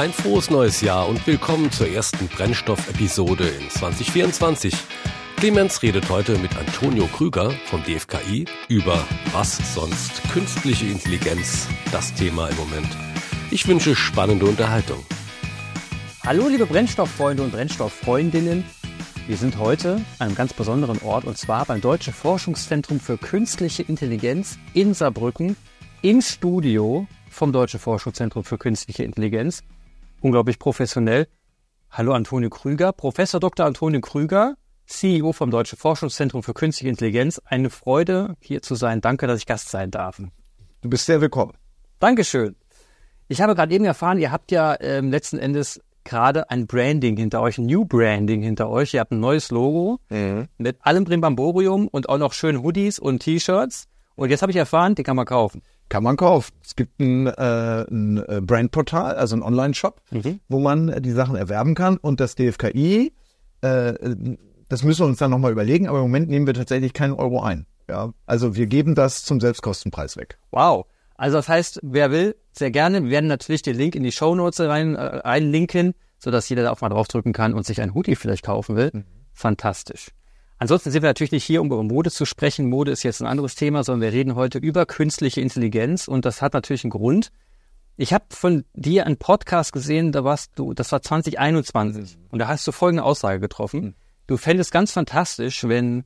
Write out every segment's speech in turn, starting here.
Ein frohes neues Jahr und willkommen zur ersten Brennstoff-Episode in 2024. Clemens redet heute mit Antonio Krüger vom DFKI über was sonst künstliche Intelligenz, das Thema im Moment. Ich wünsche spannende Unterhaltung. Hallo liebe Brennstofffreunde und Brennstofffreundinnen. Wir sind heute an einem ganz besonderen Ort und zwar beim Deutschen Forschungszentrum für Künstliche Intelligenz in Saarbrücken im Studio vom Deutschen Forschungszentrum für Künstliche Intelligenz. Unglaublich professionell. Hallo Antonio Krüger, Professor Dr. Antonio Krüger, CEO vom Deutschen Forschungszentrum für Künstliche Intelligenz. Eine Freude, hier zu sein. Danke, dass ich Gast sein darf. Du bist sehr willkommen. Dankeschön. Ich habe gerade eben erfahren, ihr habt ja ähm, letzten Endes gerade ein Branding hinter euch, ein New Branding hinter euch. Ihr habt ein neues Logo mhm. mit allem Brimbamborium und auch noch schönen Hoodies und T-Shirts. Und jetzt habe ich erfahren, die kann man kaufen. Kann man kaufen. Es gibt ein, äh, ein äh, Brandportal, also ein Online-Shop, mhm. wo man die Sachen erwerben kann. Und das DFKI, äh, das müssen wir uns dann nochmal überlegen, aber im Moment nehmen wir tatsächlich keinen Euro ein. Ja, also wir geben das zum Selbstkostenpreis weg. Wow. Also das heißt, wer will, sehr gerne. Wir werden natürlich den Link in die Show Notes rein, äh, einlinken, sodass jeder da auch mal draufdrücken kann und sich ein Hoodie vielleicht kaufen will. Mhm. Fantastisch. Ansonsten sind wir natürlich nicht hier, um über Mode zu sprechen. Mode ist jetzt ein anderes Thema, sondern wir reden heute über künstliche Intelligenz und das hat natürlich einen Grund. Ich habe von dir einen Podcast gesehen, da warst du, das war 2021 mhm. und da hast du folgende Aussage getroffen. Mhm. Du fändest ganz fantastisch, wenn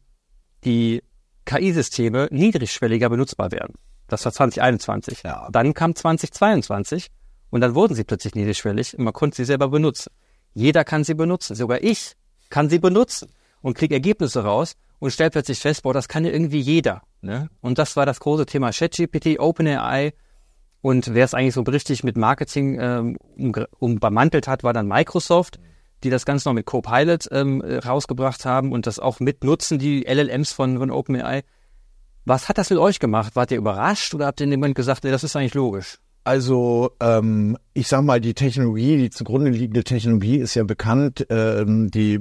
die KI-Systeme niedrigschwelliger benutzbar werden. Das war 2021. Ja. Dann kam 2022 und dann wurden sie plötzlich niedrigschwellig und man konnte sie selber benutzen. Jeder kann sie benutzen, sogar ich kann sie benutzen und kriege Ergebnisse raus und stellt plötzlich fest, boah, das kann ja irgendwie jeder. Ne? Und das war das große Thema ChatGPT, OpenAI. Und wer es eigentlich so richtig mit Marketing ähm, umbemantelt hat, war dann Microsoft, die das Ganze noch mit Copilot ähm, rausgebracht haben und das auch mitnutzen, die LLMs von, von OpenAI. Was hat das mit euch gemacht? Wart ihr überrascht oder habt ihr in dem Moment gesagt, nee, das ist eigentlich logisch? Also ähm, ich sag mal, die Technologie, die zugrunde liegende Technologie ist ja bekannt. Ähm, die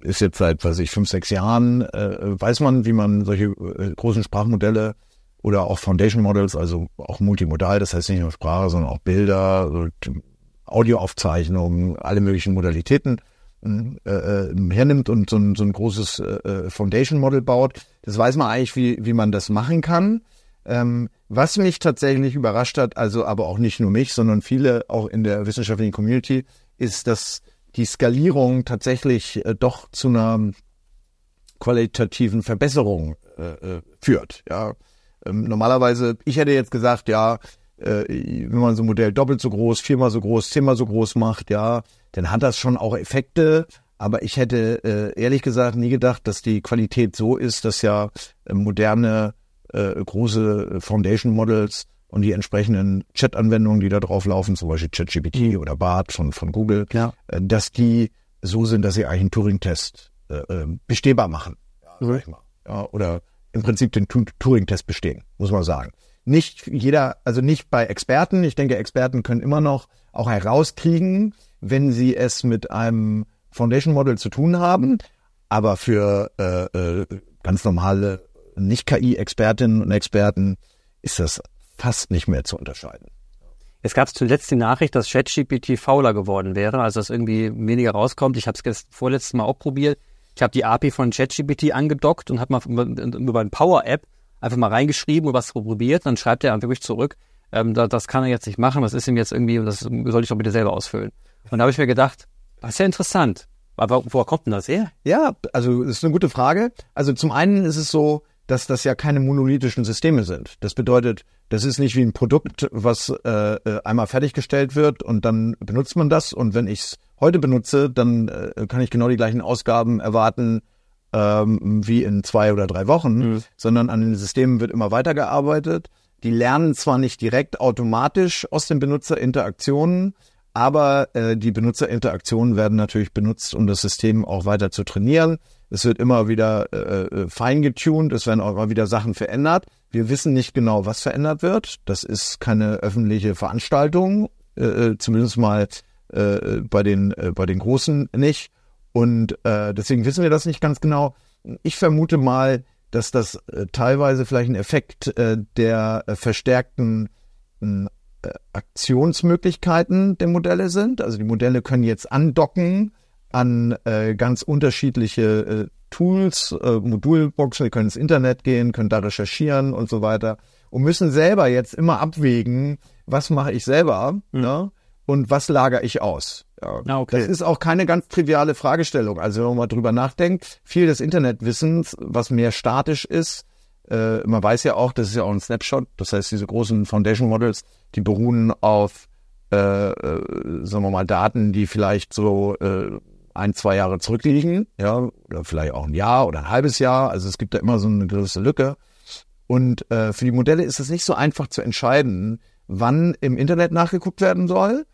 ist jetzt seit, weiß ich, fünf, sechs Jahren, äh, weiß man, wie man solche äh, großen Sprachmodelle oder auch Foundation Models, also auch multimodal, das heißt nicht nur Sprache, sondern auch Bilder, Audioaufzeichnungen, alle möglichen Modalitäten äh, äh, hernimmt und so ein, so ein großes äh, Foundation Model baut. Das weiß man eigentlich, wie, wie man das machen kann. Ähm, was mich tatsächlich überrascht hat, also aber auch nicht nur mich, sondern viele auch in der wissenschaftlichen Community, ist, dass die Skalierung tatsächlich äh, doch zu einer qualitativen Verbesserung äh, äh, führt. Ja, ähm, normalerweise, ich hätte jetzt gesagt, ja, äh, wenn man so ein Modell doppelt so groß, viermal so groß, zehnmal so groß macht, ja, dann hat das schon auch Effekte. Aber ich hätte äh, ehrlich gesagt nie gedacht, dass die Qualität so ist, dass ja äh, moderne äh, große Foundation Models und die entsprechenden Chat-Anwendungen, die da drauf laufen, zum Beispiel ChatGPT mhm. oder BART von, von Google, ja. äh, dass die so sind, dass sie eigentlich einen Turing-Test äh, äh bestehbar machen. Ja, mhm. sag ich mal. Ja, oder im Prinzip den Turing-Test bestehen, muss man sagen. Nicht jeder, also nicht bei Experten. Ich denke, Experten können immer noch auch herauskriegen, wenn sie es mit einem Foundation Model zu tun haben. Aber für äh, äh, ganz normale Nicht-KI-Expertinnen und Experten ist das fast nicht mehr zu unterscheiden. Es gab zuletzt die Nachricht, dass ChatGPT fauler geworden wäre, also dass irgendwie weniger rauskommt. Ich habe es vorletztes Mal auch probiert. Ich habe die API von ChatGPT angedockt und habe mal über eine Power-App einfach mal reingeschrieben und was probiert. Dann schreibt er wirklich zurück, ähm, das, das kann er jetzt nicht machen, was ist ihm jetzt irgendwie, das soll ich doch bitte selber ausfüllen. Und da habe ich mir gedacht, das ist ja interessant. Aber woher kommt denn das her? Ja, also das ist eine gute Frage. Also zum einen ist es so, dass das ja keine monolithischen Systeme sind. Das bedeutet, das ist nicht wie ein Produkt, was äh, äh einmal fertiggestellt wird und dann benutzt man das. Und wenn ich es heute benutze, dann äh, kann ich genau die gleichen Ausgaben erwarten ähm, wie in zwei oder drei Wochen, mhm. sondern an den Systemen wird immer weitergearbeitet. Die lernen zwar nicht direkt automatisch aus den Benutzerinteraktionen, aber äh, die Benutzerinteraktionen werden natürlich benutzt, um das System auch weiter zu trainieren. Es wird immer wieder äh, äh, fein getuned, es werden auch immer wieder Sachen verändert. Wir wissen nicht genau, was verändert wird. Das ist keine öffentliche Veranstaltung, äh, äh zumindest mal äh, bei den äh, bei den Großen nicht. Und äh, deswegen wissen wir das nicht ganz genau. Ich vermute mal, dass das äh, teilweise vielleicht ein Effekt äh, der äh, verstärkten äh, Aktionsmöglichkeiten der Modelle sind. Also die Modelle können jetzt andocken an äh, ganz unterschiedliche äh, Tools, äh, Modulboxen, die können ins Internet gehen, können da recherchieren und so weiter und müssen selber jetzt immer abwägen, was mache ich selber mhm. ne? und was lagere ich aus. Ja. Ah, okay. Das ist auch keine ganz triviale Fragestellung. Also wenn man mal drüber nachdenkt, viel des Internetwissens, was mehr statisch ist, äh, man weiß ja auch, das ist ja auch ein Snapshot. Das heißt, diese großen Foundation Models, die beruhen auf, äh, äh, sagen wir mal, Daten, die vielleicht so äh, ein, zwei Jahre zurückliegen, ja, oder vielleicht auch ein Jahr oder ein halbes Jahr. Also es gibt da immer so eine gewisse Lücke. Und äh, für die Modelle ist es nicht so einfach zu entscheiden, wann im Internet nachgeguckt werden soll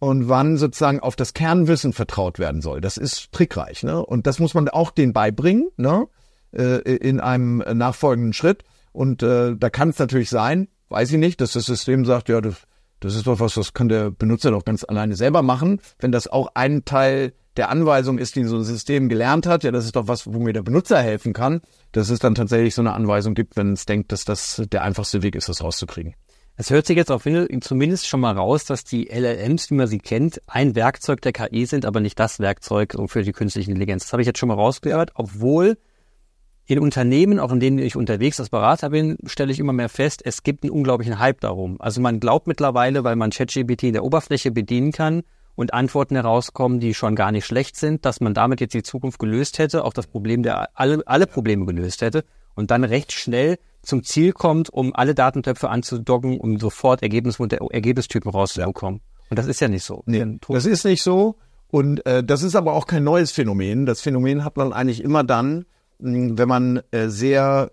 und wann sozusagen auf das Kernwissen vertraut werden soll. Das ist trickreich, ne? Und das muss man auch denen beibringen, ne? Äh, in einem nachfolgenden Schritt. Und äh, da kann es natürlich sein, weiß ich nicht, dass das System sagt, ja, das, das ist doch was, das kann der Benutzer doch ganz alleine selber machen. Wenn das auch ein Teil der Anweisung ist, die so ein System gelernt hat, ja, das ist doch was, wo mir der Benutzer helfen kann, dass es dann tatsächlich so eine Anweisung gibt, wenn es denkt, dass das der einfachste Weg ist, das rauszukriegen. Es hört sich jetzt auf zumindest schon mal raus, dass die LLMs, wie man sie kennt, ein Werkzeug der KI sind, aber nicht das Werkzeug für die künstliche Intelligenz. Das habe ich jetzt schon mal rausgehört, obwohl in Unternehmen, auch in denen ich unterwegs als Berater bin, stelle ich immer mehr fest, es gibt einen unglaublichen Hype darum. Also man glaubt mittlerweile, weil man ChatGPT in der Oberfläche bedienen kann, und Antworten herauskommen, die schon gar nicht schlecht sind, dass man damit jetzt die Zukunft gelöst hätte, auch das Problem der alle, alle Probleme gelöst hätte und dann recht schnell zum Ziel kommt, um alle Datentöpfe anzudocken, um sofort Ergebnismodell, Ergebnistypen rauszubekommen. Und das ist ja nicht so. Nee, das ist nicht so. Und äh, das ist aber auch kein neues Phänomen. Das Phänomen hat man eigentlich immer dann, wenn man äh, sehr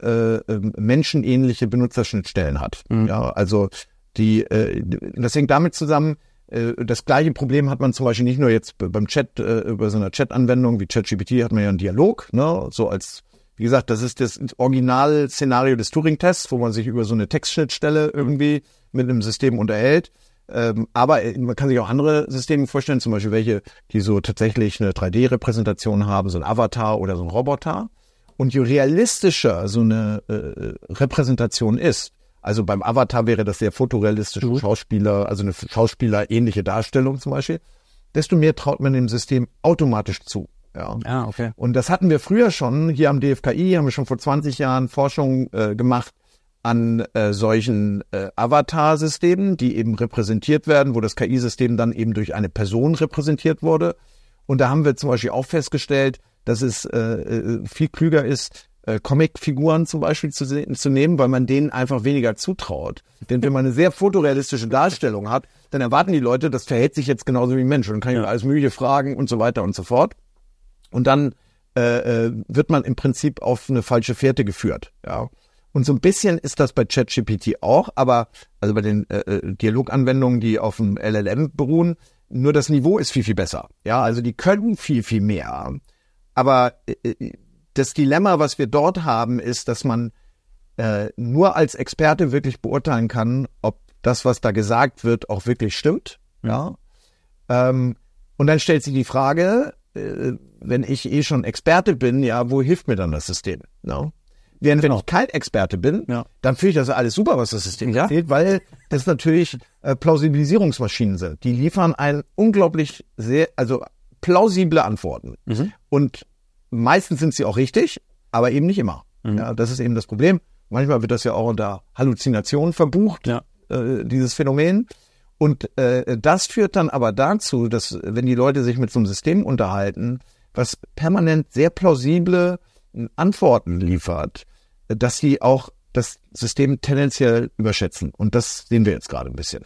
äh, ähm, menschenähnliche Benutzerschnittstellen hat. Mhm. Ja, also die, äh, das hängt damit zusammen, das gleiche Problem hat man zum Beispiel nicht nur jetzt beim Chat, äh, über so einer Chat-Anwendung wie ChatGPT hat man ja einen Dialog, ne, so als, wie gesagt, das ist das Original-Szenario des Turing-Tests, wo man sich über so eine Textschnittstelle irgendwie mit einem System unterhält. Ähm, aber äh, man kann sich auch andere Systeme vorstellen, zum Beispiel welche, die so tatsächlich eine 3D-Repräsentation haben, so ein Avatar oder so ein Roboter. Und je realistischer so eine äh, Repräsentation ist, also beim Avatar wäre das sehr fotorealistische mhm. Schauspieler, also eine Schauspieler-ähnliche Darstellung zum Beispiel. Desto mehr traut man dem System automatisch zu. Ja. Ah, okay. Und das hatten wir früher schon. Hier am DFKI haben wir schon vor 20 Jahren Forschung äh, gemacht an äh, solchen äh, Avatar-Systemen, die eben repräsentiert werden, wo das KI-System dann eben durch eine Person repräsentiert wurde. Und da haben wir zum Beispiel auch festgestellt, dass es äh, äh viel klüger ist, äh, Comicfiguren zum Beispiel zu, zu nehmen, weil man denen einfach weniger zutraut. Denn wenn man eine sehr fotorealistische Darstellung hat, dann erwarten die Leute, das verhält sich jetzt genauso wie ein Mensch. Und dann kann ich ja. alles Mögliche fragen und so weiter und so fort. Und dann äh, äh, wird man im Prinzip auf eine falsche Fährte geführt. Ja. Und so ein bisschen ist das bei ChatGPT auch, aber also bei den äh, äh Dialoganwendungen, die auf dem LLM beruhen, nur das Niveau ist viel, viel besser. Ja, also die können viel, viel mehr. Aber äh, äh das Dilemma, was wir dort haben, ist, dass man äh, nur als Experte wirklich beurteilen kann, ob das, was da gesagt wird, auch wirklich stimmt. Ja. Ähm, und dann stellt sich die Frage, äh, wenn ich eh schon Experte bin, ja, wo hilft mir dann das System? No? Während wenn genau. ich kein Experte bin, ja. dann finde ich das alles super, was das System ja. erzählt, weil das natürlich äh, Plausibilisierungsmaschinen sind. Die liefern ein unglaublich sehr, also plausible Antworten. Mhm. Und Meistens sind sie auch richtig, aber eben nicht immer. Mhm. Ja, das ist eben das Problem. Manchmal wird das ja auch unter Halluzination verbucht, ja. äh, dieses Phänomen. Und äh, das führt dann aber dazu, dass wenn die Leute sich mit so einem System unterhalten, was permanent sehr plausible Antworten liefert, dass sie auch das System tendenziell überschätzen. Und das sehen wir jetzt gerade ein bisschen.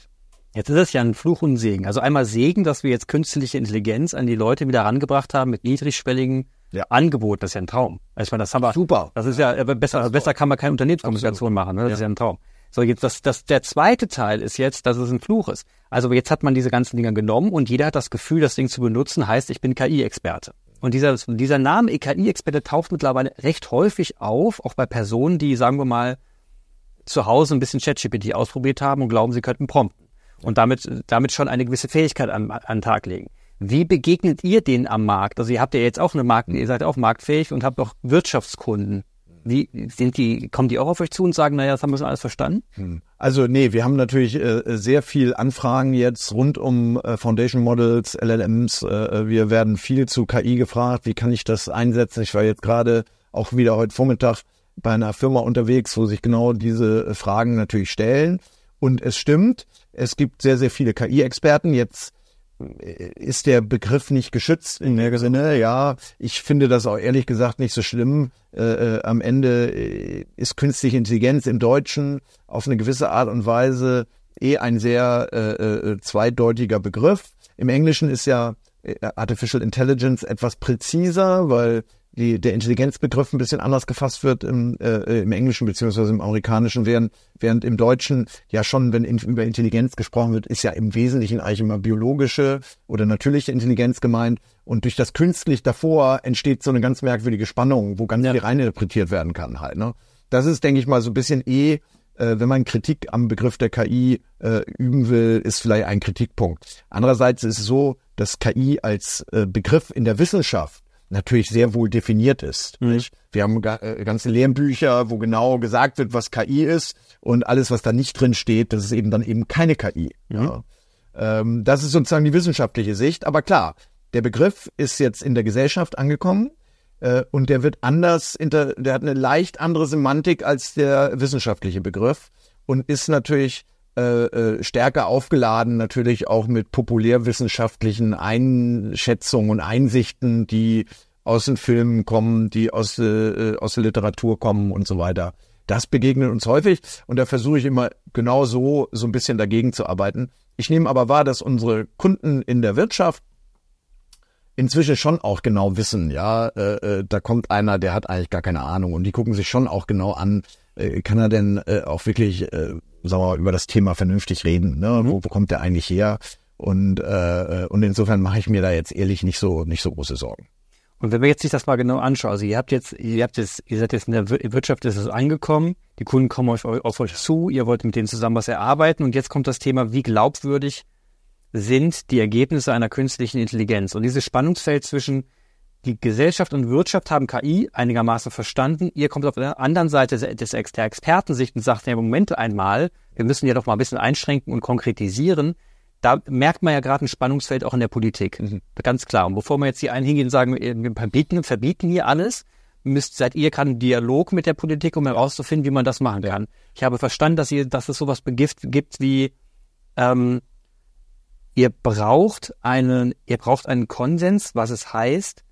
Jetzt ist es ja ein Fluch und Segen. Also einmal Segen, dass wir jetzt künstliche Intelligenz an die Leute wieder herangebracht haben mit niedrigschwelligen ja. Angebot, das ist ja ein Traum. Also ich meine, das haben wir. Super. Das ist ja, äh, besser, besser kann man keine Unternehmenskommunikation machen, ne? Das ja. ist ja ein Traum. So, jetzt das, das, der zweite Teil ist jetzt, dass es ein Fluch ist. Also jetzt hat man diese ganzen Dinger genommen und jeder hat das Gefühl, das Ding zu benutzen, heißt, ich bin KI-Experte. Und dieser, dieser Name KI-Experte taucht mittlerweile recht häufig auf, auch bei Personen, die, sagen wir mal, zu Hause ein bisschen ChatGPT ausprobiert haben und glauben, sie könnten prompten. Und damit, damit schon eine gewisse Fähigkeit an, an den Tag legen. Wie begegnet ihr denen am Markt? Also ihr habt ja jetzt auch eine Markt, ihr seid auch marktfähig und habt auch Wirtschaftskunden. Wie sind die, kommen die auch auf euch zu und sagen, naja, das haben wir schon alles verstanden? Hm. Also nee, wir haben natürlich äh, sehr viel Anfragen jetzt rund um äh, Foundation Models, LLMs. Äh, wir werden viel zu KI gefragt. Wie kann ich das einsetzen? Ich war jetzt gerade auch wieder heute Vormittag bei einer Firma unterwegs, wo sich genau diese Fragen natürlich stellen. Und es stimmt, es gibt sehr, sehr viele KI-Experten. Jetzt ist der Begriff nicht geschützt in der Sinne. Ja, ich finde das auch ehrlich gesagt nicht so schlimm. Äh, äh, am Ende äh, ist künstliche Intelligenz im Deutschen auf eine gewisse Art und Weise eh ein sehr äh, äh zweideutiger Begriff. Im Englischen ist ja Artificial Intelligence etwas präziser, weil die, der Intelligenzbegriff ein bisschen anders gefasst wird im, äh, im Englischen beziehungsweise im Amerikanischen, während, während im Deutschen ja schon, wenn in, über Intelligenz gesprochen wird, ist ja im Wesentlichen eigentlich immer biologische oder natürliche Intelligenz gemeint. Und durch das künstlich davor entsteht so eine ganz merkwürdige Spannung, wo ganz ja. viel reininterpretiert werden kann halt. Ne? Das ist, denke ich mal, so ein bisschen eh, äh, wenn man Kritik am Begriff der KI äh, üben will, ist vielleicht ein Kritikpunkt. Andererseits ist es so, dass KI als äh, Begriff in der Wissenschaft natürlich sehr wohl definiert ist. Mhm. Wir haben äh, ganze Lehrbücher, wo genau gesagt wird, was KI ist und alles, was da nicht drin steht, das ist eben dann eben keine KI. Mhm. Ja. Ähm, das ist sozusagen die wissenschaftliche Sicht. Aber klar, der Begriff ist jetzt in der Gesellschaft angekommen äh, und der wird anders, der hat eine leicht andere Semantik als der wissenschaftliche Begriff und ist natürlich äh, äh, stärker aufgeladen, natürlich auch mit populärwissenschaftlichen Einschätzungen und Einsichten, die aus den Filmen kommen, die aus, äh, aus der Literatur kommen und so weiter. Das begegnet uns häufig und da versuche ich immer genau so, so ein bisschen dagegen zu arbeiten. Ich nehme aber wahr, dass unsere Kunden in der Wirtschaft inzwischen schon auch genau wissen, ja, äh, äh, da kommt einer, der hat eigentlich gar keine Ahnung und die gucken sich schon auch genau an, äh, kann er denn äh, auch wirklich äh, sagen wir mal, über das Thema vernünftig reden. Ne? Mhm. Wo, wo kommt der eigentlich her? Und, äh, und insofern mache ich mir da jetzt ehrlich nicht so, nicht so große Sorgen. Und wenn wir jetzt sich das mal genau anschauen, also ihr habt jetzt, ihr habt jetzt, ihr seid jetzt in der Wirtschaft, ist es angekommen, die Kunden kommen auf, auf euch zu, ihr wollt mit denen zusammen was erarbeiten und jetzt kommt das Thema, wie glaubwürdig sind die Ergebnisse einer künstlichen Intelligenz? Und dieses Spannungsfeld zwischen die Gesellschaft und Wirtschaft haben KI einigermaßen verstanden. Ihr kommt auf der anderen Seite des, der Expertensicht und sagt, ja, Moment einmal, wir müssen ja doch mal ein bisschen einschränken und konkretisieren. Da merkt man ja gerade ein Spannungsfeld auch in der Politik. Mhm. Ganz klar. Und bevor wir jetzt hier einen hingehen und sagen, wir verbieten, verbieten hier alles, müsst, seid ihr gerade im Dialog mit der Politik, um herauszufinden, wie man das machen kann. Ich habe verstanden, dass ihr, dass es sowas begift, gibt wie, ähm, ihr braucht einen, ihr braucht einen Konsens, was es heißt,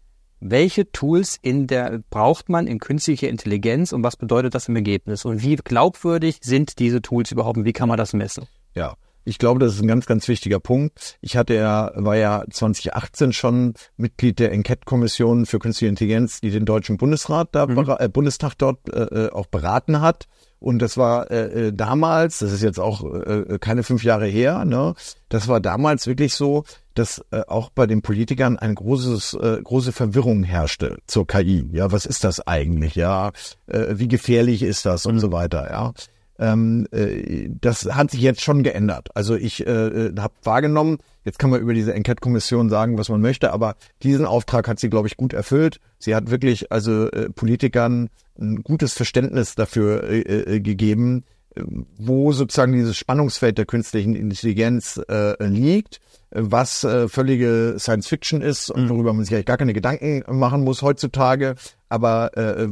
welche Tools in der braucht man in künstlicher Intelligenz und was bedeutet das im Ergebnis? Und wie glaubwürdig sind diese Tools überhaupt und wie kann man das messen? Ja. Ich glaube, das ist ein ganz, ganz wichtiger Punkt. Ich hatte ja, war ja 2018 schon Mitglied der Enquete-Kommission für Künstliche Intelligenz, die den Deutschen Bundesrat da, mhm. äh, Bundestag dort äh, äh auch beraten hat. Und das war äh, äh, damals, das ist jetzt auch äh, äh, keine fünf Jahre her, ne? Das war damals wirklich so, dass äh, auch bei den Politikern ein großes, äh, große Verwirrung herrschte zur KI. Ja, was ist das eigentlich? Ja, äh, wie gefährlich ist das und mhm. so weiter. Ja, ähm, äh, das hat sich jetzt schon geändert. Also ich äh, äh habe wahrgenommen, jetzt kann man über diese Enquete-Kommission sagen, was man möchte, aber diesen Auftrag hat sie, glaube ich, gut erfüllt. Sie hat wirklich also äh, Politikern ein gutes Verständnis dafür äh, äh, gegeben, wo sozusagen dieses Spannungsfeld der künstlichen Intelligenz äh, liegt, was äh, völlige Science Fiction ist und mhm. worüber man sich eigentlich gar keine Gedanken machen muss heutzutage, aber äh,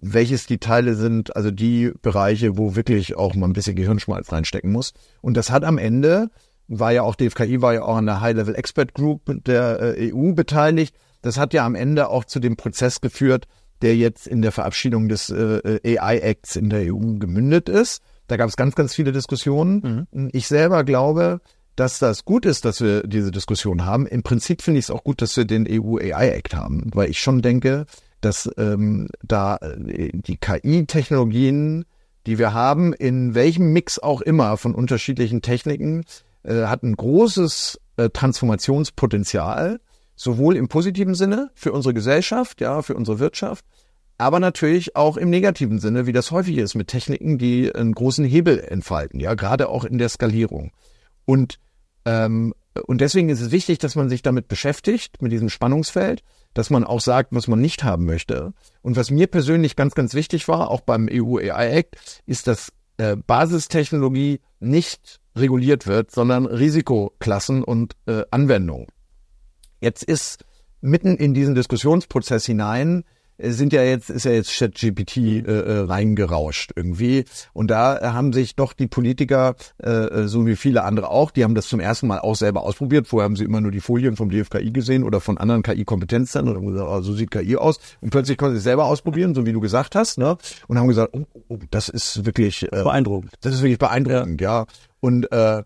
welches die Teile sind, also die Bereiche, wo wirklich auch mal ein bisschen Gehirnschmalz reinstecken muss. Und das hat am Ende, war ja auch DFKI, war ja auch an der High-Level Expert Group der äh, EU beteiligt, das hat ja am Ende auch zu dem Prozess geführt, der jetzt in der Verabschiedung des äh, AI-Acts in der EU gemündet ist. Da gab es ganz, ganz viele Diskussionen. Mhm. Ich selber glaube, dass das gut ist, dass wir diese Diskussion haben. Im Prinzip finde ich es auch gut, dass wir den EU AI Act haben, weil ich schon denke, dass ähm, da äh, die KI-Technologien, die wir haben, in welchem Mix auch immer von unterschiedlichen Techniken, äh, hat ein großes äh, Transformationspotenzial sowohl im positiven Sinne für unsere Gesellschaft, ja, für unsere Wirtschaft, aber natürlich auch im negativen Sinne, wie das häufig ist mit Techniken, die einen großen Hebel entfalten, ja, gerade auch in der Skalierung. Und ähm, und deswegen ist es wichtig, dass man sich damit beschäftigt, mit diesem Spannungsfeld, dass man auch sagt, was man nicht haben möchte. Und was mir persönlich ganz, ganz wichtig war, auch beim EU AI Act, ist, dass äh, Basistechnologie nicht reguliert wird, sondern Risikoklassen und äh, Anwendungen. Jetzt ist mitten in diesen Diskussionsprozess hinein sind ja jetzt, ist ja jetzt ChatGPT äh, äh, reingerauscht irgendwie. Und da haben sich doch die Politiker, äh, so wie viele andere auch, die haben das zum ersten Mal auch selber ausprobiert. Vorher haben sie immer nur die Folien vom DFKI gesehen oder von anderen KI-Kompetenzzentren und haben gesagt, oh, so sieht KI aus. Und plötzlich konnten sie es selber ausprobieren, so wie du gesagt hast, ne? Und haben gesagt, oh, oh, das ist wirklich äh, beeindruckend. Das ist wirklich beeindruckend, ja. ja. Und äh,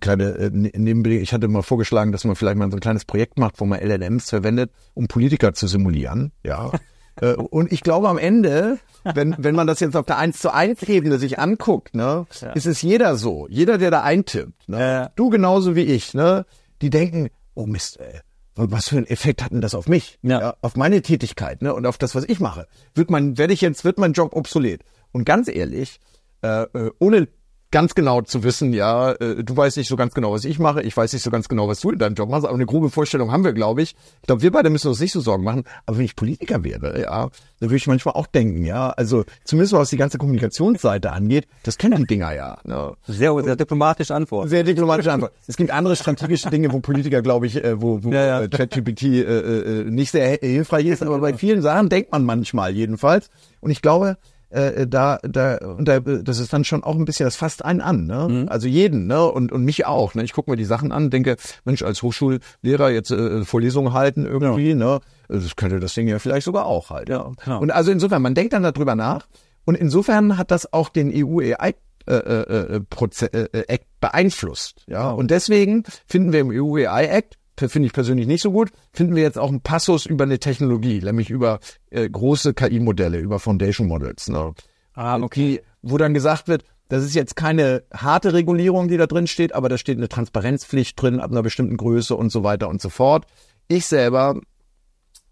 kleine äh, ne, Nebenbedingung, ich hatte mal vorgeschlagen, dass man vielleicht mal so ein kleines Projekt macht, wo man LLMs verwendet, um Politiker zu simulieren, ja. Äh, und ich glaube am Ende, wenn, wenn man das jetzt auf der 1 zu 1 Ebene sich anguckt, ne, ja. ist es jeder so. Jeder, der da eintippt, ne, ja. du genauso wie ich, ne, die denken, oh Mist, ey, was für einen Effekt hat denn das auf mich? Ja. ja. auf meine Tätigkeit, ne, und auf das, was ich mache. Wird mein, werde ich jetzt, wird mein Job obsolet? Und ganz ehrlich, äh, äh ohne ganz genau zu wissen, ja, äh, du weißt nicht so ganz genau, was ich mache, ich weiß nicht so ganz genau, was du in deinem Job machst, aber eine grobe Vorstellung haben wir, glaube ich. Ich glaube, wir beide müssen uns nicht so Sorgen machen, aber wenn ich Politiker wäre, ja, dann würde ich manchmal auch denken, ja, also zumindest was die ganze Kommunikationsseite angeht, das kennen die Dinger ja. Ne? Sehr, sehr diplomatische Antwort. Sehr diplomatische Antwort. Es gibt andere strategische Dinge, wo Politiker, glaube ich, äh, wo, wo ja, ja. Äh, ChatGPT äh, äh, nicht sehr hilfreich ist, aber bei vielen Sachen denkt man manchmal jedenfalls. Und ich glaube, äh, da, da, und da, das ist dann schon auch ein bisschen, das fasst einen an, ne? Mhm. Also jeden, ne? Und, und mich auch. Ne? Ich gucke mir die Sachen an, denke, Mensch, als Hochschullehrer jetzt äh, Vorlesungen halten irgendwie, ja. ne? Das könnte das Ding ja vielleicht sogar auch halt. Ja, genau. Und also insofern, man denkt dann darüber nach. Und insofern hat das auch den EU-AI äh, äh, äh, Proze äh, Act beeinflusst. Ja, und deswegen finden wir im EU AI Act finde ich persönlich nicht so gut, finden wir jetzt auch einen Passus über eine Technologie, nämlich über äh, große KI-Modelle, über Foundation Models. Ne? Ah, okay. Die, wo dann gesagt wird, das ist jetzt keine harte Regulierung, die da drin steht, aber da steht eine Transparenzpflicht drin ab einer bestimmten Größe und so weiter und so fort. Ich selber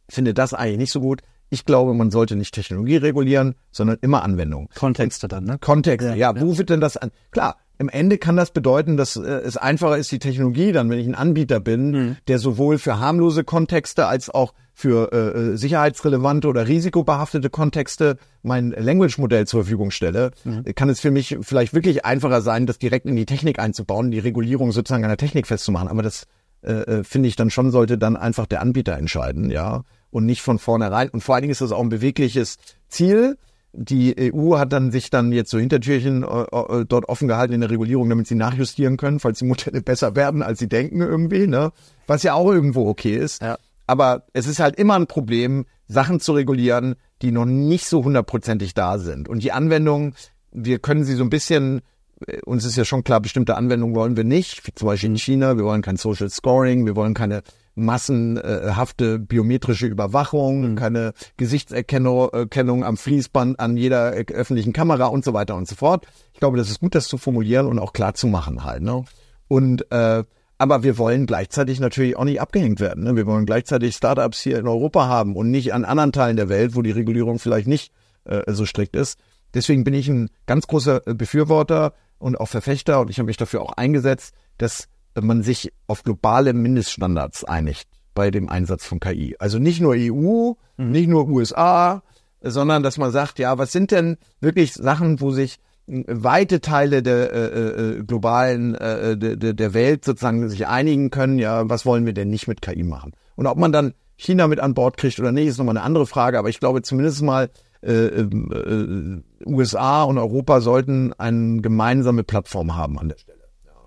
finde das eigentlich nicht so gut. Ich glaube, man sollte nicht Technologie regulieren, sondern immer Anwendung. Kontexte dann, ne? Kontexte, ja. ja. Wo wird denn das an? Klar, im Ende kann das bedeuten, dass äh, es einfacher ist, die Technologie dann, wenn ich ein Anbieter bin, mhm. der sowohl für harmlose Kontexte als auch für äh, äh, sicherheitsrelevante oder risikobehaftete Kontexte mein Language-Modell zur Verfügung stelle, mhm. kann es für mich vielleicht wirklich einfacher sein, das direkt in die Technik einzubauen, die Regulierung sozusagen an der Technik festzumachen. Aber das äh, äh, finde ich dann schon, sollte dann einfach der Anbieter entscheiden, ja, und nicht von vornherein. Und vor allen Dingen ist das auch ein bewegliches Ziel die EU hat dann sich dann jetzt so Hintertürchen äh, äh, dort offen gehalten in der Regulierung, damit sie nachjustieren können, falls die Modelle besser werden, als sie denken irgendwie, ne? Was ja auch irgendwo okay ist. Ja. Aber es ist halt immer ein Problem, Sachen zu regulieren, die noch nicht so hundertprozentig da sind. Und die Anwendungen, wir können sie so ein bisschen äh, uns ist ja schon klar, bestimmte Anwendungen wollen wir nicht, wie zum Beispiel in China, wir wollen kein Social Scoring, wir wollen keine massenhafte biometrische Überwachung, mhm. keine Gesichtserkennung am Fließband an jeder öffentlichen Kamera und so weiter und so fort. Ich glaube, das ist gut, das zu formulieren und auch klar zu machen halt. Ne? Und äh, aber wir wollen gleichzeitig natürlich auch nicht abgehängt werden. Ne? Wir wollen gleichzeitig Startups hier in Europa haben und nicht an anderen Teilen der Welt, wo die Regulierung vielleicht nicht äh, so strikt ist. Deswegen bin ich ein ganz großer äh, Befürworter und auch Verfechter und ich habe mich dafür auch eingesetzt, dass man sich auf globale Mindeststandards einigt bei dem Einsatz von KI. Also nicht nur EU, mhm. nicht nur USA, sondern dass man sagt, ja, was sind denn wirklich Sachen, wo sich weite Teile der äh, äh, globalen äh, der, der Welt sozusagen sich einigen können, ja, was wollen wir denn nicht mit KI machen? Und ob man dann China mit an Bord kriegt oder nicht, ist nochmal eine andere Frage, aber ich glaube zumindest mal äh, äh, USA und Europa sollten eine gemeinsame Plattform haben an der Stelle.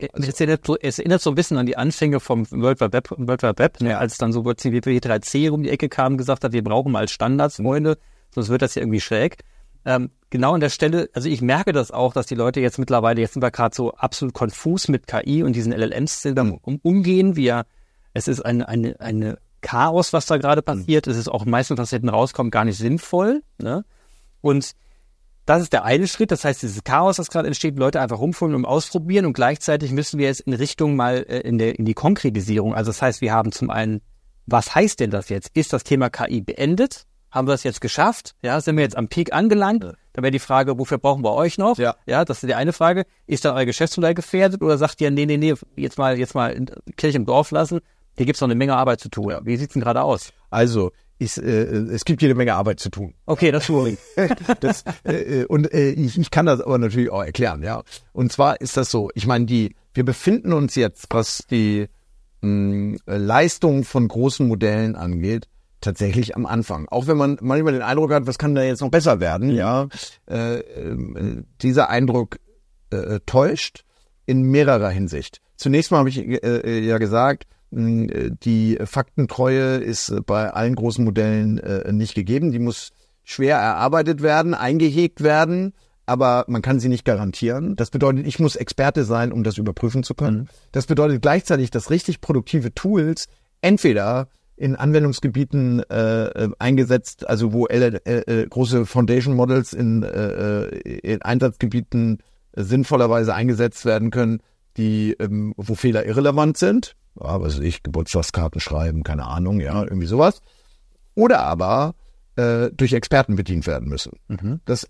Also. Es, erinnert so, es erinnert so ein bisschen an die Anfänge vom World Wide Web, World Wide Web ne, als dann so WP3C um die Ecke kam und gesagt hat, wir brauchen mal Standards, Freunde, sonst wird das ja irgendwie schräg. Ähm, genau an der Stelle, also ich merke das auch, dass die Leute jetzt mittlerweile, jetzt sind wir gerade so absolut konfus mit KI und diesen LLMs um, um, umgehen. Wir, es ist eine, eine, eine Chaos, was da gerade passiert. Mhm. Es ist auch meistens, was hinten rauskommt, gar nicht sinnvoll. Ne? Und das ist der eine Schritt. Das heißt, dieses Chaos, das gerade entsteht, Leute einfach rumfummeln und ausprobieren und gleichzeitig müssen wir jetzt in Richtung mal äh, in, der, in die Konkretisierung. Also das heißt, wir haben zum einen, was heißt denn das jetzt? Ist das Thema KI beendet? Haben wir es jetzt geschafft? Ja, sind wir jetzt am Peak angelangt? Ja. Da wäre die Frage, wofür brauchen wir euch noch? Ja. ja, das ist die eine Frage. Ist dann euer Geschäftsmodell gefährdet oder sagt ihr, nee, nee, nee, jetzt mal, jetzt mal Kirche im Dorf lassen? Hier gibt's noch eine Menge Arbeit zu tun. Wie sieht's denn gerade aus? Also, ich, äh, es gibt jede Menge Arbeit zu tun. Okay, das tue ich. das, äh, und äh, ich, ich kann das aber natürlich auch erklären, ja. Und zwar ist das so, ich meine, die, wir befinden uns jetzt, was die mh, Leistung von großen Modellen angeht, tatsächlich am Anfang. Auch wenn man manchmal den Eindruck hat, was kann da jetzt noch besser werden, ja. Äh, äh, dieser Eindruck äh, täuscht in mehrerer Hinsicht. Zunächst mal habe ich äh, ja gesagt, die Faktentreue ist bei allen großen Modellen äh, nicht gegeben. Die muss schwer erarbeitet werden, eingehegt werden, aber man kann sie nicht garantieren. Das bedeutet, ich muss Experte sein, um das überprüfen zu können. Mhm. Das bedeutet gleichzeitig, dass richtig produktive Tools entweder in Anwendungsgebieten äh, eingesetzt, also wo äh, äh, große Foundation Models in, äh, in Einsatzgebieten sinnvollerweise eingesetzt werden können, die ähm, wo Fehler irrelevant sind, ja, was weiß ich, Geburtstagskarten schreiben, keine Ahnung, ja, irgendwie sowas. Oder aber äh, durch Experten bedient werden müssen. Mhm. Das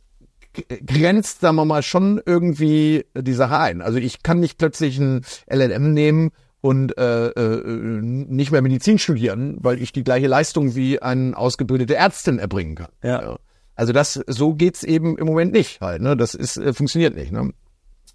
grenzt, sagen wir mal, schon irgendwie die Sache ein. Also ich kann nicht plötzlich ein LLM nehmen und äh, äh, nicht mehr Medizin studieren, weil ich die gleiche Leistung wie eine ausgebildete Ärztin erbringen kann. Ja. Also das, so geht's eben im Moment nicht halt. Ne? Das ist, äh, funktioniert nicht. Ne?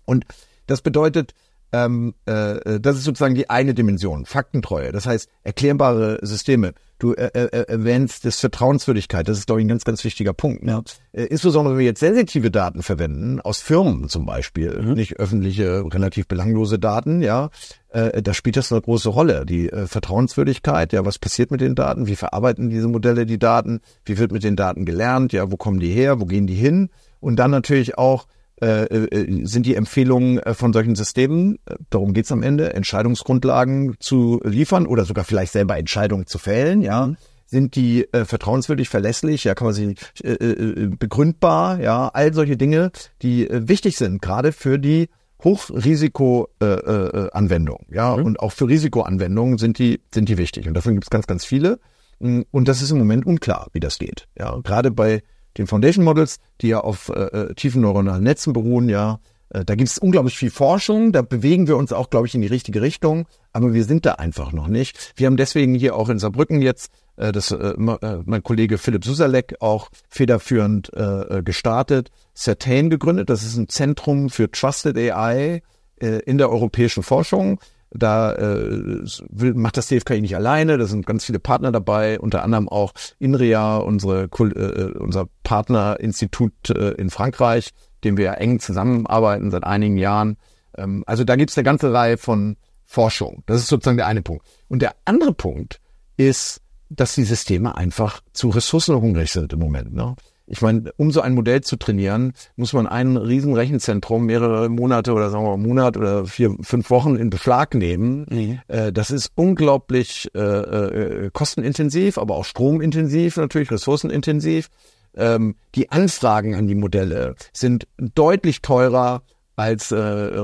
Und das bedeutet, ähm, äh, das ist sozusagen die eine Dimension, Faktentreue. Das heißt, erklärbare Systeme. Du äh, äh, erwähnst das Vertrauenswürdigkeit. Das ist, glaube ich, ein ganz, ganz wichtiger Punkt. Ne? Äh, insbesondere, wenn wir jetzt sensitive Daten verwenden, aus Firmen zum Beispiel, mhm. nicht öffentliche, relativ belanglose Daten, ja, äh, da spielt das eine große Rolle. Die äh, Vertrauenswürdigkeit, ja, was passiert mit den Daten? Wie verarbeiten diese Modelle die Daten? Wie wird mit den Daten gelernt? Ja, wo kommen die her? Wo gehen die hin? Und dann natürlich auch, äh, äh, sind die Empfehlungen äh, von solchen Systemen, darum geht's am Ende, Entscheidungsgrundlagen zu liefern oder sogar vielleicht selber Entscheidungen zu fällen, ja. Sind die äh, vertrauenswürdig, verlässlich? Ja, kann man sie äh, äh, begründbar? Ja, all solche Dinge, die äh, wichtig sind, gerade für die Hochrisiko-Anwendung, äh, äh, ja, mhm. und auch für Risikoanwendungen sind die sind die wichtig. Und davon gibt es ganz, ganz viele. Und das ist im Moment unklar, wie das geht. Ja, gerade bei den Foundation Models, die ja auf äh, äh, tiefen neuronalen Netzen beruhen, ja, äh, da gibt es unglaublich viel Forschung, da bewegen wir uns auch, glaube ich, in die richtige Richtung, aber wir sind da einfach noch nicht. Wir haben deswegen hier auch in Saarbrücken jetzt äh, das äh, äh mein Kollege Philipp Susalek auch federführend äh, äh, gestartet, Certain gegründet. Das ist ein Zentrum für Trusted AI äh, in der europäischen Forschung. Da äh, will, macht das DFKI nicht alleine, da sind ganz viele Partner dabei, unter anderem auch INRIA, unsere, äh, unser Partnerinstitut äh, in Frankreich, dem wir ja eng zusammenarbeiten seit einigen Jahren. Ähm, also da gibt's eine ganze Reihe von Forschung. Das ist sozusagen der eine Punkt. Und der andere Punkt ist, dass die Systeme einfach zu ressourcenhungrig sind im Moment. Ne? Ich meine, um so ein Modell zu trainieren, muss man ein riesen Rechenzentrum mehrere Monate oder sagen wir mal Monat oder vier, fünf Wochen in Beschlag nehmen. Mhm. Äh, das ist unglaublich äh, äh, kostenintensiv, aber auch stromintensiv, natürlich ressourcenintensiv. Ähm, die Anfragen an die Modelle sind deutlich teurer als äh,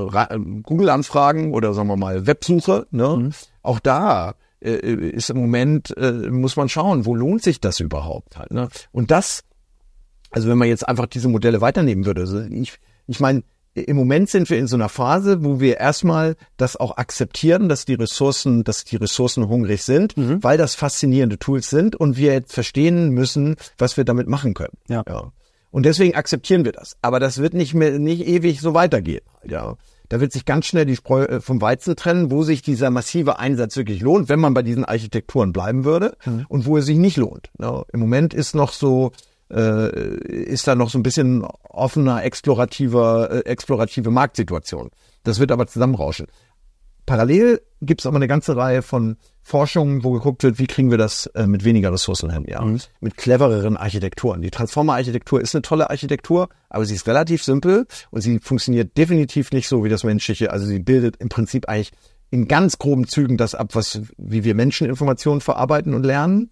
Google-Anfragen oder sagen wir mal Websuche. Ne? Mhm. Auch da äh, ist im Moment, äh, muss man schauen, wo lohnt sich das überhaupt halt. Ne? Und das also wenn man jetzt einfach diese Modelle weiternehmen würde, also ich, ich meine, im Moment sind wir in so einer Phase, wo wir erstmal das auch akzeptieren, dass die Ressourcen, dass die Ressourcen hungrig sind, mhm. weil das faszinierende Tools sind und wir jetzt verstehen müssen, was wir damit machen können. Ja. ja. Und deswegen akzeptieren wir das. Aber das wird nicht mehr, nicht ewig so weitergehen. Ja. Da wird sich ganz schnell die Spreu äh, vom Weizen trennen, wo sich dieser massive Einsatz wirklich lohnt, wenn man bei diesen Architekturen bleiben würde mhm. und wo es sich nicht lohnt. Ja. Im Moment ist noch so, äh, ist da noch so ein bisschen offener, explorativer, äh, explorative Marktsituation. Das wird aber zusammenrauschen. Parallel gibt es aber eine ganze Reihe von Forschungen, wo geguckt wird, wie kriegen wir das äh, mit weniger Ressourcen hin, ja, mhm. mit clevereren Architekturen. Die Transformer-Architektur ist eine tolle Architektur, aber sie ist relativ simpel und sie funktioniert definitiv nicht so wie das menschliche. Also sie bildet im Prinzip eigentlich in ganz groben Zügen das ab, was wie wir Menschen Informationen verarbeiten und lernen.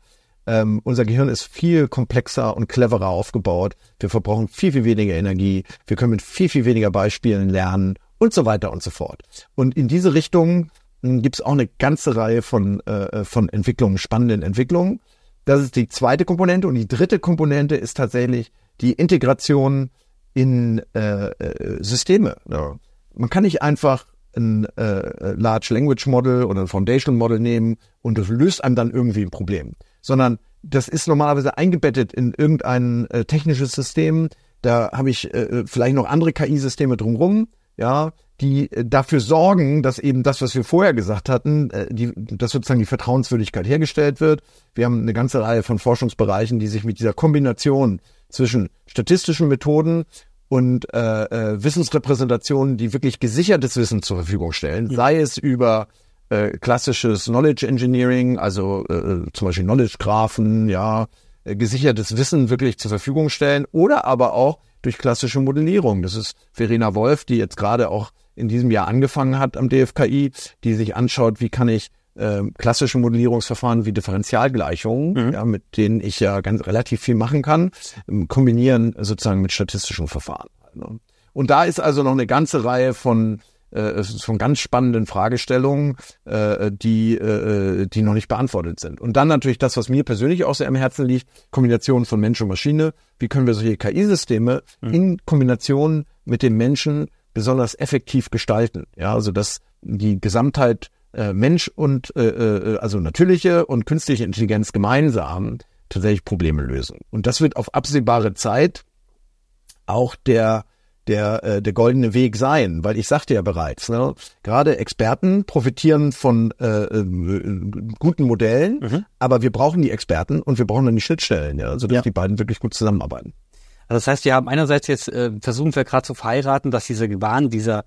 Ähm, unser Gehirn ist viel komplexer und cleverer aufgebaut. Wir verbrauchen viel, viel weniger Energie. Wir können mit viel, viel weniger Beispielen lernen und so weiter und so fort. Und in diese Richtung hm, gibt es auch eine ganze Reihe von, äh, von Entwicklungen, spannenden Entwicklungen. Das ist die zweite Komponente. Und die dritte Komponente ist tatsächlich die Integration in äh, äh, Systeme. Ja. Man kann nicht einfach ein äh, Large Language Model oder ein Foundation Model nehmen und das löst einem dann irgendwie ein Problem sondern das ist normalerweise eingebettet in irgendein äh, technisches System. Da habe ich äh, vielleicht noch andere KI-Systeme drumherum, ja, die äh, dafür sorgen, dass eben das, was wir vorher gesagt hatten, äh, die, dass sozusagen die Vertrauenswürdigkeit hergestellt wird. Wir haben eine ganze Reihe von Forschungsbereichen, die sich mit dieser Kombination zwischen statistischen Methoden und äh, äh, Wissensrepräsentationen, die wirklich gesichertes Wissen zur Verfügung stellen, ja. sei es über äh, klassisches Knowledge Engineering, also äh, zum Beispiel Knowledge Graphen, ja, äh, gesichertes Wissen wirklich zur Verfügung stellen oder aber auch durch klassische Modellierung. Das ist Verena Wolf, die jetzt gerade auch in diesem Jahr angefangen hat am DFKI, die sich anschaut, wie kann ich äh, klassische Modellierungsverfahren wie Differentialgleichungen, mhm. ja, mit denen ich ja ganz relativ viel machen kann, ähm, kombinieren sozusagen mit statistischen Verfahren. Ne? Und da ist also noch eine ganze Reihe von äh, von ganz spannenden Fragestellungen, äh, die, äh, die noch nicht beantwortet sind. Und dann natürlich das, was mir persönlich auch sehr am Herzen liegt, Kombination von Mensch und Maschine. Wie können wir solche KI-Systeme mhm. in Kombination mit dem Menschen besonders effektiv gestalten? Ja, also dass die Gesamtheit äh, Mensch und äh, äh, also natürliche und künstliche Intelligenz gemeinsam tatsächlich Probleme lösen. Und das wird auf absehbare Zeit auch der der, äh, der goldene Weg sein, weil ich sagte ja bereits, ne, gerade Experten profitieren von äh, äh, guten Modellen, mhm. aber wir brauchen die Experten und wir brauchen dann die Schnittstellen, ja, sodass ja. die beiden wirklich gut zusammenarbeiten. Also das heißt, wir haben einerseits jetzt äh, versuchen wir gerade zu verheiraten, dass diese Gebaren dieser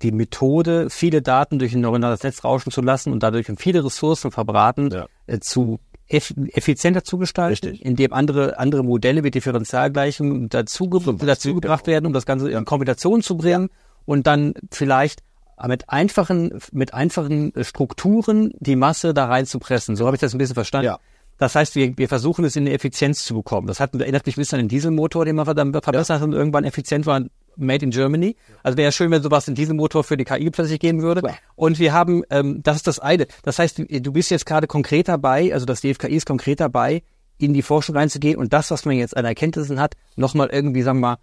die Methode, viele Daten durch ein neuronales Netz rauschen zu lassen und dadurch viele Ressourcen verbraten, ja. äh, zu effizienter zu gestalten, Richtig. indem andere, andere Modelle mit Differentialgleichungen dazu, dazu gebracht werden, um das Ganze in Kombination zu bringen und dann vielleicht mit einfachen, mit einfachen Strukturen die Masse da reinzupressen. So habe ich das ein bisschen verstanden. Ja. Das heißt, wir, wir versuchen es in eine Effizienz zu bekommen. Das hat, erinnert mich ein bisschen an den Dieselmotor, den wir dann verbessert ja. und irgendwann effizient war, made in Germany. Also wäre ja schön, wenn sowas in Dieselmotor für die KI plötzlich gehen würde. Und wir haben, ähm, das ist das eine. Das heißt, du bist jetzt gerade konkret dabei, also das DFKI ist konkret dabei, in die Forschung reinzugehen und das, was man jetzt an Erkenntnissen hat, nochmal irgendwie, sagen wir mal,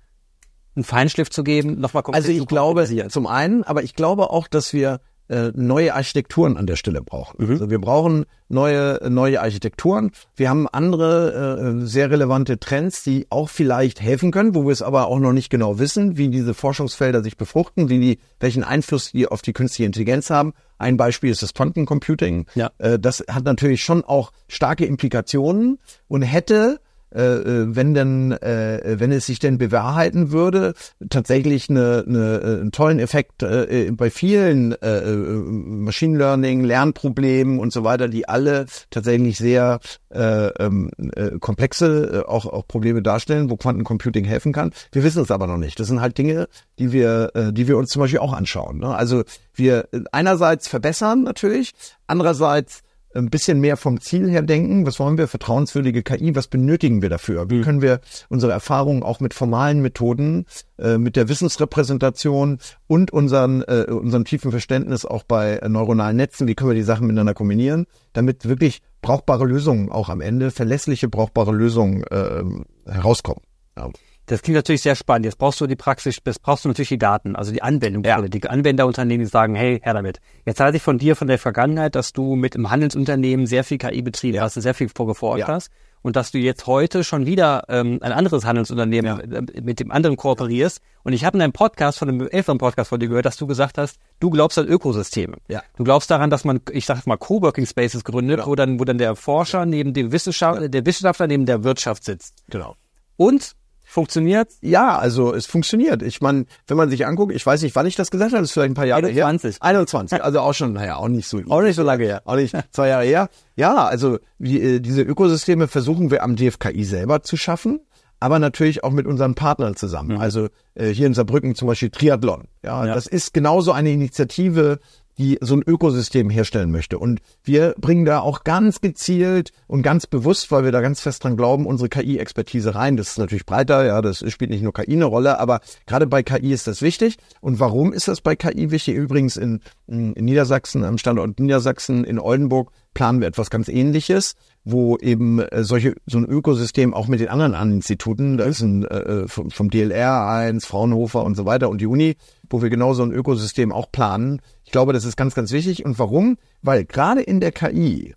einen Feinschliff zu geben, nochmal konkret Also ich glaube, zum einen, aber ich glaube auch, dass wir neue Architekturen an der Stelle brauchen. Mhm. Also wir brauchen neue neue Architekturen. Wir haben andere äh, sehr relevante Trends, die auch vielleicht helfen können, wo wir es aber auch noch nicht genau wissen, wie diese Forschungsfelder sich befruchten, wie die welchen Einfluss die auf die künstliche Intelligenz haben. Ein Beispiel ist das Quantencomputing. Ja. Äh, das hat natürlich schon auch starke Implikationen und hätte äh, äh, wenn denn, äh, wenn es sich denn bewahrheiten würde, tatsächlich eine, eine, äh, einen tollen Effekt äh, bei vielen äh, äh, Machine Learning, Lernproblemen und so weiter, die alle tatsächlich sehr äh, ähm, äh, komplexe äh, auch, auch Probleme darstellen, wo Quantencomputing helfen kann. Wir wissen es aber noch nicht. Das sind halt Dinge, die wir, äh, die wir uns zum Beispiel auch anschauen. Ne? Also wir einerseits verbessern natürlich, andererseits ein bisschen mehr vom Ziel her denken. Was wollen wir? Vertrauenswürdige KI. Was benötigen wir dafür? Wie mhm. können wir unsere Erfahrungen auch mit formalen Methoden, äh, mit der Wissensrepräsentation und unseren, äh, unserem tiefen Verständnis auch bei äh, neuronalen Netzen, wie können wir die Sachen miteinander kombinieren, damit wirklich brauchbare Lösungen auch am Ende, verlässliche brauchbare Lösungen äh, herauskommen. Ja. Das klingt natürlich sehr spannend. Jetzt brauchst du die Praxis, jetzt brauchst du natürlich die Daten, also die Anwendung, ja. die Anwenderunternehmen, die sagen, hey, her damit. Jetzt weiß ich von dir von der Vergangenheit, dass du mit einem Handelsunternehmen sehr viel KI betrieben ja. hast und sehr viel vorgeforscht ja. hast und dass du jetzt heute schon wieder ähm, ein anderes Handelsunternehmen ja. Äh, mit dem anderen kooperierst. Und ich habe in einem Podcast, von einem älteren Podcast von dir gehört, dass du gesagt hast, du glaubst an Ökosysteme. Ja. Du glaubst daran, dass man, ich sag mal, Coworking Spaces gründet, genau. wo dann, wo dann der Forscher neben dem Wissenschaftler, der Wissenschaftler neben der Wirtschaft sitzt. Genau. Und Funktioniert? Ja, also es funktioniert. Ich meine, wenn man sich anguckt, ich weiß nicht, wann ich das gesagt habe, das ist vielleicht ein paar Jahre 21. her. 21. Also auch schon, naja, auch nicht so. Auch nicht so lange her. Auch nicht zwei Jahre her. Ja, also die, äh, diese Ökosysteme versuchen wir am DFKI selber zu schaffen aber natürlich auch mit unseren Partnern zusammen. Mhm. Also äh, hier in Saarbrücken zum Beispiel Triathlon. Ja, ja, das ist genauso eine Initiative, die so ein Ökosystem herstellen möchte. Und wir bringen da auch ganz gezielt und ganz bewusst, weil wir da ganz fest dran glauben, unsere KI-Expertise rein. Das ist natürlich breiter, ja, das spielt nicht nur KI eine Rolle, aber gerade bei KI ist das wichtig. Und warum ist das bei KI wichtig? Übrigens in, in Niedersachsen, am Standort Niedersachsen in Oldenburg planen wir etwas ganz ähnliches wo eben äh, solche so ein Ökosystem auch mit den anderen Instituten, da ist ein äh, äh vom, vom DLR eins, Fraunhofer und so weiter und die Uni, wo wir genau so ein Ökosystem auch planen. Ich glaube, das ist ganz, ganz wichtig. Und warum? Weil gerade in der KI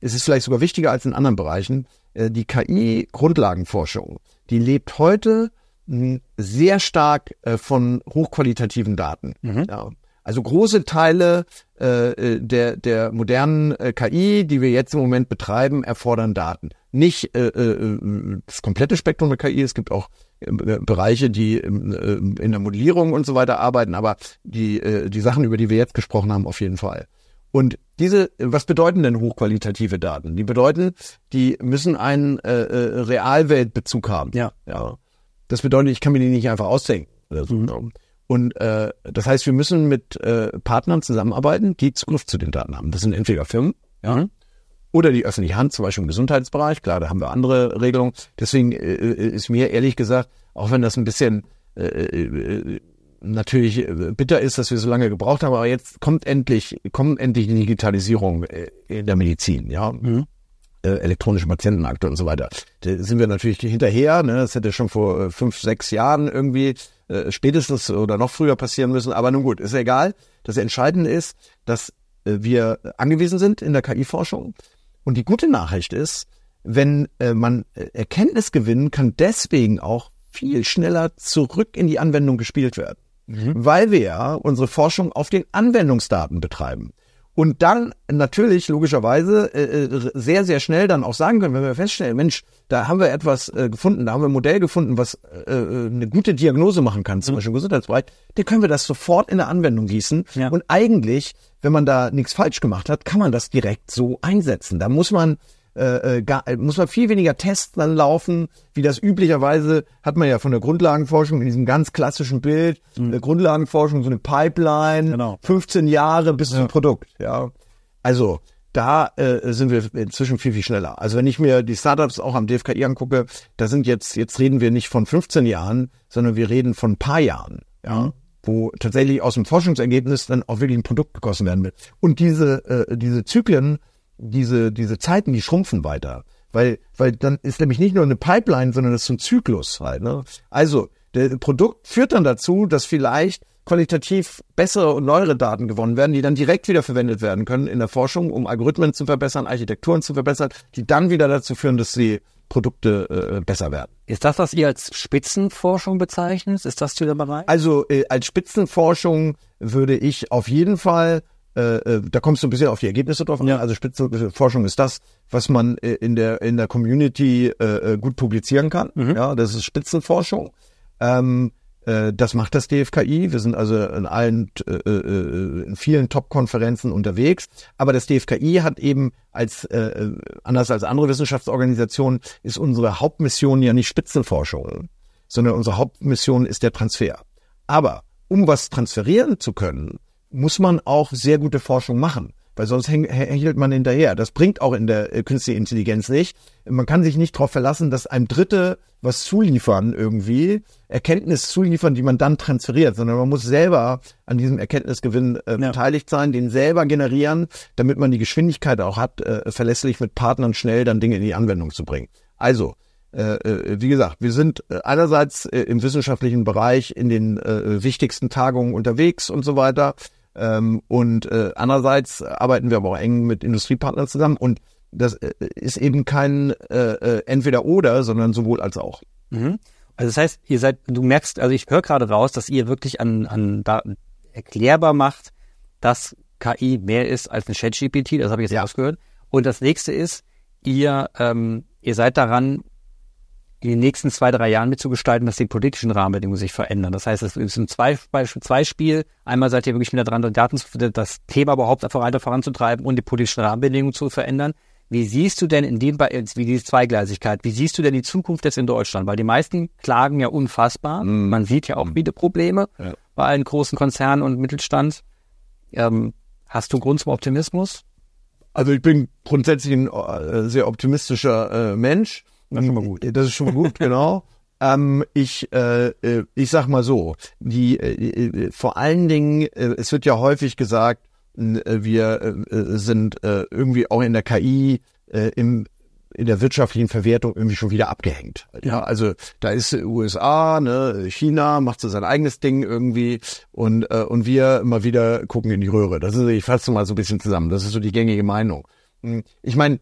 es ist vielleicht sogar wichtiger als in anderen Bereichen, äh, die KI-Grundlagenforschung, die lebt heute mh, sehr stark äh, von hochqualitativen Daten. Ja. Also große Teile äh, äh, der, der modernen äh, KI, die wir jetzt im Moment betreiben, erfordern Daten. Nicht äh, äh, das komplette Spektrum der KI, es gibt auch äh, Bereiche, die ähm, äh, in der Modellierung und so weiter arbeiten, aber die, äh, die Sachen, über die wir jetzt gesprochen haben, auf jeden Fall. Und diese, was bedeuten denn hochqualitative Daten? Die bedeuten, die müssen einen äh, äh, Realweltbezug haben. Ja. ja. Das bedeutet, ich kann mir die nicht einfach ausdenken. Mhm. Und äh, das heißt, wir müssen mit äh, Partnern zusammenarbeiten, die Zugriff zu den Daten haben. Das sind entweder Firmen, ja, Mhm. Oder die öffentliche Hand, zum Beispiel im Gesundheitsbereich. Klar, da haben wir andere Regelungen. Deswegen äh, ist mir ehrlich gesagt, auch wenn das ein bisschen äh, äh, natürlich äh, bitter ist, dass wir so lange gebraucht haben, aber jetzt kommt endlich, kommt endlich die Digitalisierung äh, in der Medizin, ja. Äh, elektronische Patientenakte und so weiter. Da sind wir natürlich hinterher. Ne? Das hätte schon vor äh, fünf, sechs Jahren irgendwie äh, spätestens oder noch früher passieren müssen. Aber nun gut, ist egal. Das Entscheidende ist, dass äh, wir angewiesen sind in der KI-Forschung. Und die gute Nachricht ist, wenn äh, man äh, Erkenntnis gewinnen kann, deswegen auch viel schneller zurück in die Anwendung gespielt werden. Weil wir ja unsere Forschung auf den Anwendungsdaten betreiben. Und dann natürlich logischerweise äh, äh, sehr, sehr schnell dann auch sagen können, wenn wir feststellen, Mensch, da haben wir etwas äh, gefunden, da haben wir ein Modell gefunden, was äh, äh, eine gute Diagnose machen kann, zum Beispiel im Gesundheitsbereich, dann können wir das sofort in der Anwendung gießen. Ja. Und eigentlich, wenn man da nichts falsch gemacht hat, kann man das direkt so einsetzen. Da muss man äh, äh, gar, muss man viel weniger Tests dann laufen, wie das üblicherweise hat man ja von der Grundlagenforschung in diesem ganz klassischen Bild, äh, Grundlagenforschung, so eine Pipeline, Genau. 15 Jahre bis zum Produkt, ja. Also, da äh, sind wir inzwischen viel, viel schneller. Also wenn ich mir die Startups auch am DFKI angucke, da sind jetzt, jetzt reden wir nicht von 15 Jahren, sondern wir reden von ein paar Jahren, ja, wo tatsächlich aus dem Forschungsergebnis dann auch wirklich ein Produkt gegossen werden wird. Und diese, äh, diese Zyklen, diese, diese Zeiten, die schrumpfen weiter. Weil, weil dann ist nämlich nicht nur eine Pipeline, sondern das ist ein Zyklus halt. Ne? Also, der Produkt führt dann dazu, dass vielleicht qualitativ bessere und neuere Daten gewonnen werden, die dann direkt wieder verwendet werden können in der Forschung, um Algorithmen zu verbessern, Architekturen zu verbessern, die dann wieder dazu führen, dass die Produkte äh, besser werden. Ist das, was ihr als Spitzenforschung bezeichnet? Ist das der Bereich? Also äh, als Spitzenforschung würde ich auf jeden Fall, äh, äh, da kommst du ein bisschen auf die Ergebnisse drauf an. Also Spitzenforschung ist das, was man äh, in der in der Community äh, äh, gut publizieren kann. Ja, das ist Spitzenforschung. Ähm, äh, das macht das DFKI. Wir sind also in allen, in vielen Top-Konferenzen unterwegs. Aber das DFKI hat eben als, anders als andere Wissenschaftsorganisationen, ist unsere Hauptmission ja nicht Spitzenforschung, sondern unsere Hauptmission ist der Transfer. Aber um was transferieren zu können, muss man auch sehr gute Forschung machen. Weil sonst häng, hechelt man hinterher. Das bringt auch in der äh, künstlichen Intelligenz nicht. Man kann sich nicht darauf verlassen, dass einem Dritte was zuliefern irgendwie, Erkenntnis zuliefern, die man dann transferiert, sondern man muss selber an diesem Erkenntnisgewinn äh, beteiligt sein, den selber generieren, damit man die Geschwindigkeit auch hat, äh, verlässlich mit Partnern schnell dann Dinge in die Anwendung zu bringen. Also, äh, äh, wie gesagt, wir sind äh, einerseits im wissenschaftlichen Bereich in den wichtigsten Tagungen unterwegs und so weiter. Ähm, und äh, andererseits arbeiten wir aber auch eng mit Industriepartnern zusammen und das äh, ist eben kein äh, äh, Entweder-Oder, sondern sowohl als auch. Mhm. Also das heißt, ihr seid, du merkst, also ich höre gerade raus, dass ihr wirklich an, an Daten erklärbar macht, dass KI mehr ist als ein ChatGPT, das habe ich jetzt Ja. rausgehört. Und das nächste ist, ihr, ähm, ihr seid daran, in den nächsten zwei, drei Jahren mitzugestalten, dass die politischen Rahmenbedingungen sich verändern. Das heißt, es ist ein zwei, zwei Spiel. Einmal seid ihr wirklich wieder dran, Daten, das Thema überhaupt weiter voranzutreiben und die politischen Rahmenbedingungen zu verändern. Wie siehst du denn in dem, wie diese Zweigleisigkeit, wie siehst du denn die Zukunft jetzt in Deutschland? Weil die meisten klagen ja unfassbar. Man sieht ja auch viele Probleme Ja. bei allen großen Konzernen und Mittelstand. Ähm, hast du Grund zum Optimismus? Also ich bin grundsätzlich ein äh, sehr optimistischer äh, Mensch. Das ist schon mal gut. Das ist schon mal gut, genau. Ähm, ich, äh, äh, ich sag mal so, die äh, äh, vor allen Dingen, äh, es wird ja häufig gesagt, äh, wir äh, äh, sind äh, irgendwie auch in der KI äh, im in der wirtschaftlichen Verwertung irgendwie schon wieder abgehängt. Ja, also da ist äh, USA, ne, China macht so sein eigenes Ding irgendwie und äh, und wir immer wieder gucken in die Röhre. Das ist, ich fasse mal so ein bisschen zusammen. Das ist so die gängige Meinung. Hm, ich meine,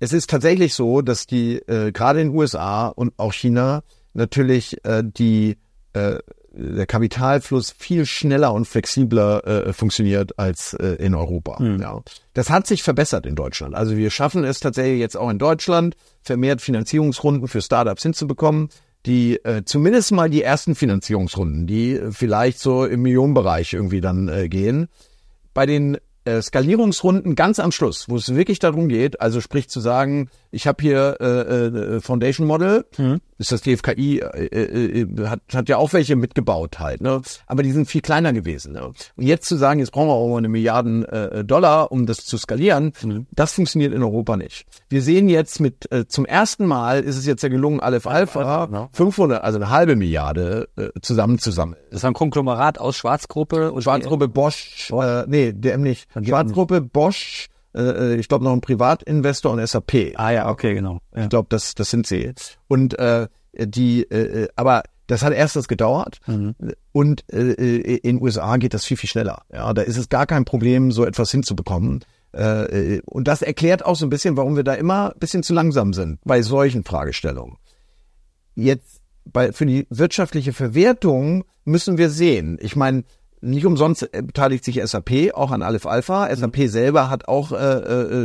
es ist tatsächlich so, dass die äh, gerade in den USA und auch China natürlich äh, die äh, der Kapitalfluss viel schneller und flexibler äh, funktioniert als äh, in Europa. Mhm. Ja. Das hat sich verbessert in Deutschland. Also wir schaffen es tatsächlich jetzt auch in Deutschland, vermehrt Finanzierungsrunden für Startups hinzubekommen, die äh, zumindest mal die ersten Finanzierungsrunden, die vielleicht so im Millionenbereich irgendwie dann äh, gehen. Bei den äh, Skalierungsrunden ganz am Schluss, wo es wirklich darum geht, also sprich zu sagen, ich habe hier äh, äh, Foundation Model, mhm. Ist das DFKI, äh, äh, äh, hat, hat ja auch welche mitgebaut halt, ne? aber die sind viel kleiner gewesen. Ne? Und jetzt zu sagen, jetzt brauchen wir auch eine Milliarden äh, Dollar, um das zu skalieren, mhm. das funktioniert in Europa nicht. Wir sehen jetzt mit, äh, zum ersten Mal ist es jetzt ja gelungen, Aleph Alpha ja. 500, also eine halbe Milliarde äh, zusammen zusammen. Das war ein Konglomerat aus Schwarzgruppe und Schwarzgruppe Bosch, Bosch. Äh, nee, DM nicht. Schwarzgruppe Bosch, äh, äh, ich glaube noch ein Privatinvestor und SAP. Ah ja, okay, genau. Ja. Ich glaube, das, das sind sie. Und äh, die, äh, aber das hat erstens gedauert mhm. und äh, in den USA geht das viel, viel schneller. Ja, da ist es gar kein Problem, so etwas hinzubekommen. Äh, und das erklärt auch so ein bisschen, warum wir da immer ein bisschen zu langsam sind bei solchen Fragestellungen. Jetzt bei, für die wirtschaftliche Verwertung müssen wir sehen. Ich meine, nicht umsonst äh, beteiligt sich SAP auch an Aleph Alpha. SAP mhm. selber hat auch äh,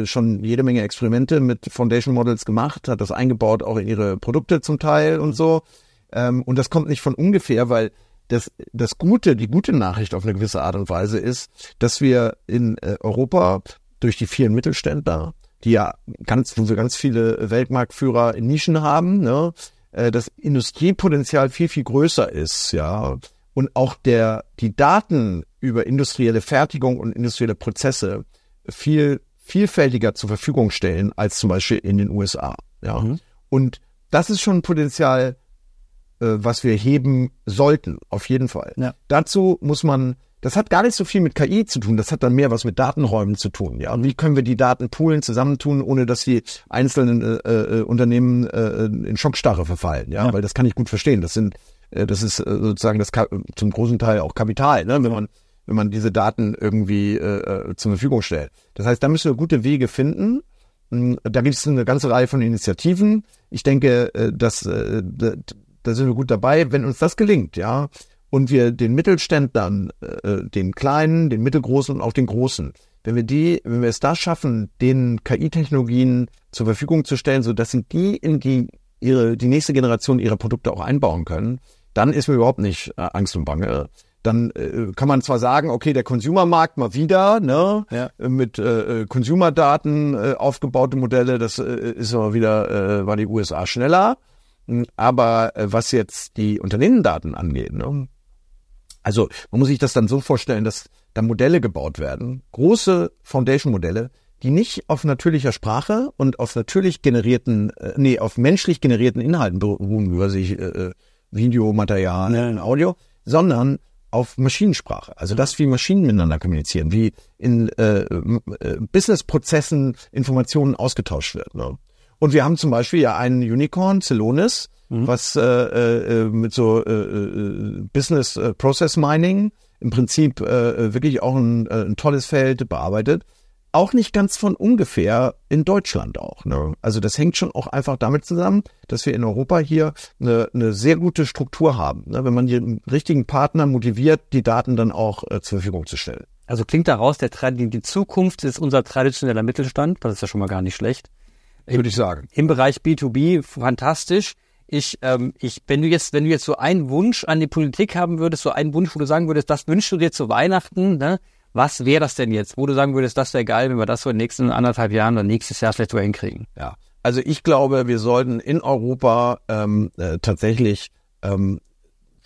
äh, schon jede Menge Experimente mit Foundation Models gemacht, hat das eingebaut auch in ihre Produkte zum Teil und so. Ähm, und das kommt nicht von ungefähr, weil das, das Gute, die gute Nachricht auf eine gewisse Art und Weise ist, dass wir in äh, Europa durch die vielen Mittelständler, die ja ganz, wo wir ganz viele Weltmarktführer in Nischen haben, ne, äh, das Industriepotenzial viel, viel größer ist, ja und auch der, die Daten über industrielle Fertigung und industrielle Prozesse viel vielfältiger zur Verfügung stellen als zum Beispiel in den USA. Ja. Mhm. Und das ist schon ein Potenzial, äh, was wir heben sollten, auf jeden Fall. Ja. Dazu muss man, das hat gar nicht so viel mit KI zu tun, das hat dann mehr was mit Datenräumen zu tun. Ja. Und wie können wir die Daten poolen, zusammentun, ohne dass die einzelnen äh, äh, Unternehmen äh, in Schockstarre verfallen. Ja? ja, weil das kann ich gut verstehen. Das sind das ist äh, sozusagen das zum großen Teil auch Kapital, ne? wenn man wenn man diese Daten irgendwie äh, äh, zur Verfügung stellt. Das heißt, da müssen wir gute Wege finden. Hm, da gibt es eine ganze Reihe von Initiativen. Ich denke, äh, dass äh, da, sind wir gut dabei, wenn uns das gelingt, ja. Und wir den Mittelständlern, äh, den kleinen, den mittelgroßen und auch den großen, wenn wir die, wenn wir es da schaffen, den KI-Technologien zur Verfügung zu stellen, so dass sie die in die ihre die nächste Generation ihrer Produkte auch einbauen können, dann ist mir überhaupt nicht äh, Angst und Bange. Dann äh, kann man zwar sagen, okay, der Consumermarkt mal wieder, ne, ja. mit äh, äh, Consumerdaten äh, aufgebaute Modelle, das äh, ist aber wieder, äh, war die USA schneller. Hm, aber äh, was jetzt die Unternehmendaten angeht, ne, also man muss sich das dann so vorstellen, dass da Modelle gebaut werden, große Foundation-Modelle, die nicht auf natürlicher Sprache und auf natürlich generierten, äh, nee, auf menschlich generierten Inhalten beruhen, über sich äh, äh Videomaterial, ja. Audio, sondern auf Maschinensprache. Also das, wie Maschinen miteinander kommunizieren, wie in äh, äh, Businessprozessen Informationen ausgetauscht wird. Ne? Und wir haben zum Beispiel ja einen Unicorn, Celonis, mhm. was äh, äh, mit so äh, äh, Business äh, Process Mining im Prinzip äh, wirklich auch ein, äh, ein tolles Feld bearbeitet auch nicht ganz von ungefähr in Deutschland auch. Ne? Also das hängt schon auch einfach damit zusammen, dass wir in Europa hier eine, eine sehr gute Struktur haben. Ne? Wenn man den richtigen Partner motiviert, die Daten dann auch äh, zur Verfügung zu stellen. Also klingt daraus, der, die Zukunft ist unser traditioneller Mittelstand. Das ist ja schon mal gar nicht schlecht. Würde ich sagen. Im Bereich B2B fantastisch. Ich, ähm, ich, wenn du jetzt, wenn du jetzt so einen Wunsch an die Politik haben würdest, so einen Wunsch, wo du sagen würdest, das wünschst du dir zu Weihnachten, ne? Was wäre das denn jetzt, wo du sagen würdest, das wäre geil, wenn wir das so in den nächsten anderthalb Jahren oder nächstes Jahr vielleicht so hinkriegen? Ja, also ich glaube, wir sollten in Europa ähm, äh, tatsächlich ähm,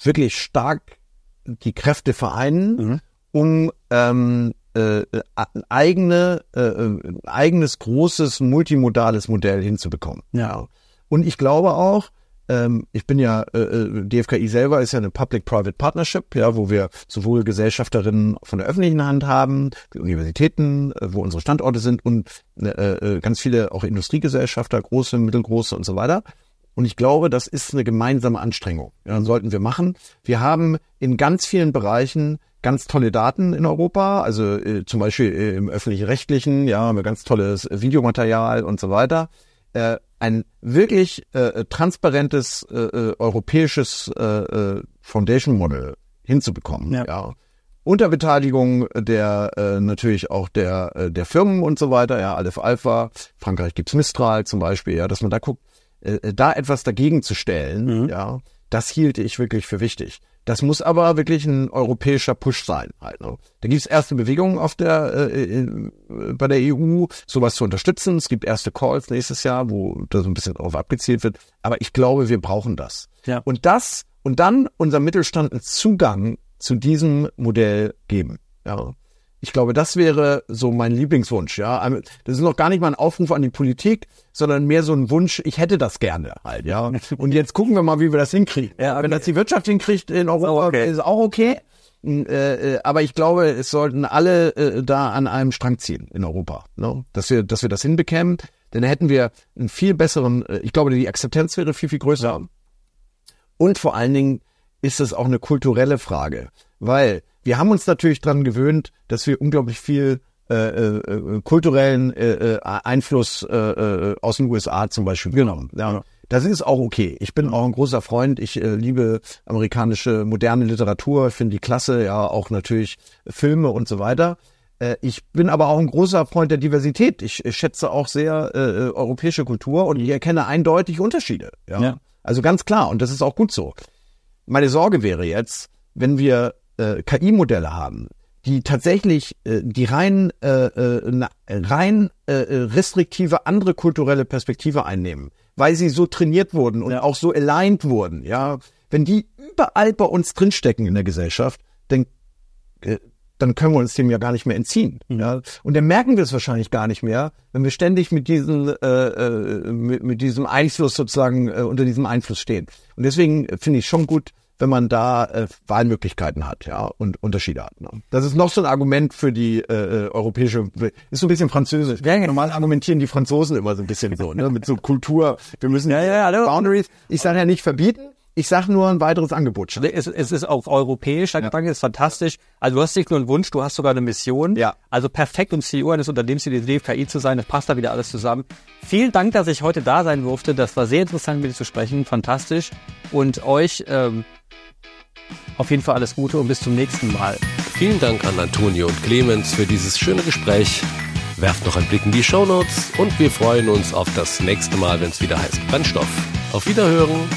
wirklich stark die Kräfte vereinen, mhm. um ähm, äh, ein eigene, äh, äh, eigenes großes multimodales Modell hinzubekommen. Ja. Und ich glaube auch, ähm, ich bin ja, äh, äh DFKI selber ist ja eine Public-Private Partnership, ja, wo wir sowohl Gesellschafterinnen von der öffentlichen Hand haben, die Universitäten, äh, wo unsere Standorte sind und äh, äh, ganz viele auch Industriegesellschafter, große, mittelgroße und so weiter. Und ich glaube, das ist eine gemeinsame Anstrengung. Ja, dann sollten wir machen. Wir haben in ganz vielen Bereichen ganz tolle Daten in Europa, also äh, zum Beispiel äh, im öffentlich-rechtlichen, ja, haben wir ganz tolles Videomaterial und so weiter. Äh, ein wirklich äh, transparentes äh, äh europäisches äh, äh, Foundation Model hinzubekommen. Ja. ja. Unter Beteiligung der äh, natürlich auch der äh, der Firmen und so weiter, ja, Aleph Alpha, Frankreich gibt's Mistral zum Beispiel, ja, dass man da guckt, äh, da etwas dagegen zu stellen, mhm. ja, das hielt ich wirklich für wichtig. Das muss aber wirklich ein europäischer Push sein. Halt, ne? Da gibt es erste Bewegungen auf der äh, äh, bei der EU, sowas zu unterstützen. Es gibt erste Calls nächstes Jahr, wo da so ein bisschen darauf abgezielt wird. Aber ich glaube, wir brauchen das. Ja. Und das und dann unser Mittelstand einen Zugang zu diesem Modell geben. Ja. Ich glaube, das wäre so mein Lieblingswunsch, ja. Das ist noch gar nicht mal ein Aufruf an die Politik, sondern mehr so ein Wunsch, ich hätte das gerne halt, ja. Und jetzt gucken wir mal, wie wir das hinkriegen. Ja, okay. Wenn das die Wirtschaft hinkriegt in Europa, okay. ist auch okay. Äh, äh, aber ich glaube, es sollten alle äh, da an einem Strang ziehen in Europa, ne? dass wir, dass wir das hinbekämen. Denn da hätten wir einen viel besseren, ich glaube, die Akzeptanz wäre viel, viel größer. Und vor allen Dingen ist es auch eine kulturelle Frage, weil wir haben uns natürlich dran gewöhnt, dass wir unglaublich viel äh, äh, äh kulturellen äh, äh, Einfluss äh, aus den USA zum Beispiel genommen. Ja. Das ist auch okay. Ich bin auch ein großer Freund. Ich liebe amerikanische moderne Literatur, finde die klasse, ja, auch natürlich Filme und so weiter. Ich bin aber auch ein großer Freund der Diversität. Ich, ich schätze auch sehr europäische Kultur und ich erkenne eindeutig Unterschiede. Ja? ja. Also ganz klar. Und das ist auch gut so. Meine Sorge wäre jetzt, wenn wir äh, KI-Modelle haben, die tatsächlich äh, die rein äh, äh, rein äh, restriktive andere kulturelle Perspektive einnehmen, weil sie so trainiert wurden und ja. auch so aligned wurden, ja, wenn die überall bei uns drinstecken in der Gesellschaft, dann äh, dann können wir uns dem ja gar nicht mehr entziehen. Mhm. Ja? Und dann merken wir es wahrscheinlich gar nicht mehr, wenn wir ständig mit diesem, äh, äh, mit, mit diesem Einfluss sozusagen äh, unter diesem Einfluss stehen. Und deswegen finde ich schon gut, wenn man da äh, Wahlmöglichkeiten hat, ja, und Unterschiede hat. Ne? Das ist noch so ein Argument für die äh, äh europäische, ist so ein bisschen französisch. Ja, Normal argumentieren die Franzosen immer so ein bisschen so, ne, mit so Kultur. Wir müssen ja, ja, hallo. Boundaries. Ich sage ja nicht verbieten, ich sage nur ein weiteres Angebot. Es, es ist auch europäischer ja. Gedanke, ist fantastisch. Also du hast nicht nur einen Wunsch, du hast sogar eine Mission. Ja. Also perfekt, um CEO eines Unternehmens wie die DFKI zu sein. Das passt da wieder alles zusammen. Vielen Dank, dass ich heute da sein durfte. Das war sehr interessant, mit dir zu sprechen. Fantastisch. Und euch ähm, auf jeden Fall alles Gute und bis zum nächsten Mal. Vielen Dank an Antonio und Clemens für dieses schöne Gespräch. Werft noch einen Blick in die Shownotes und wir freuen uns auf das nächste Mal, wenn es wieder heißt Brennstoff. Auf Wiederhören!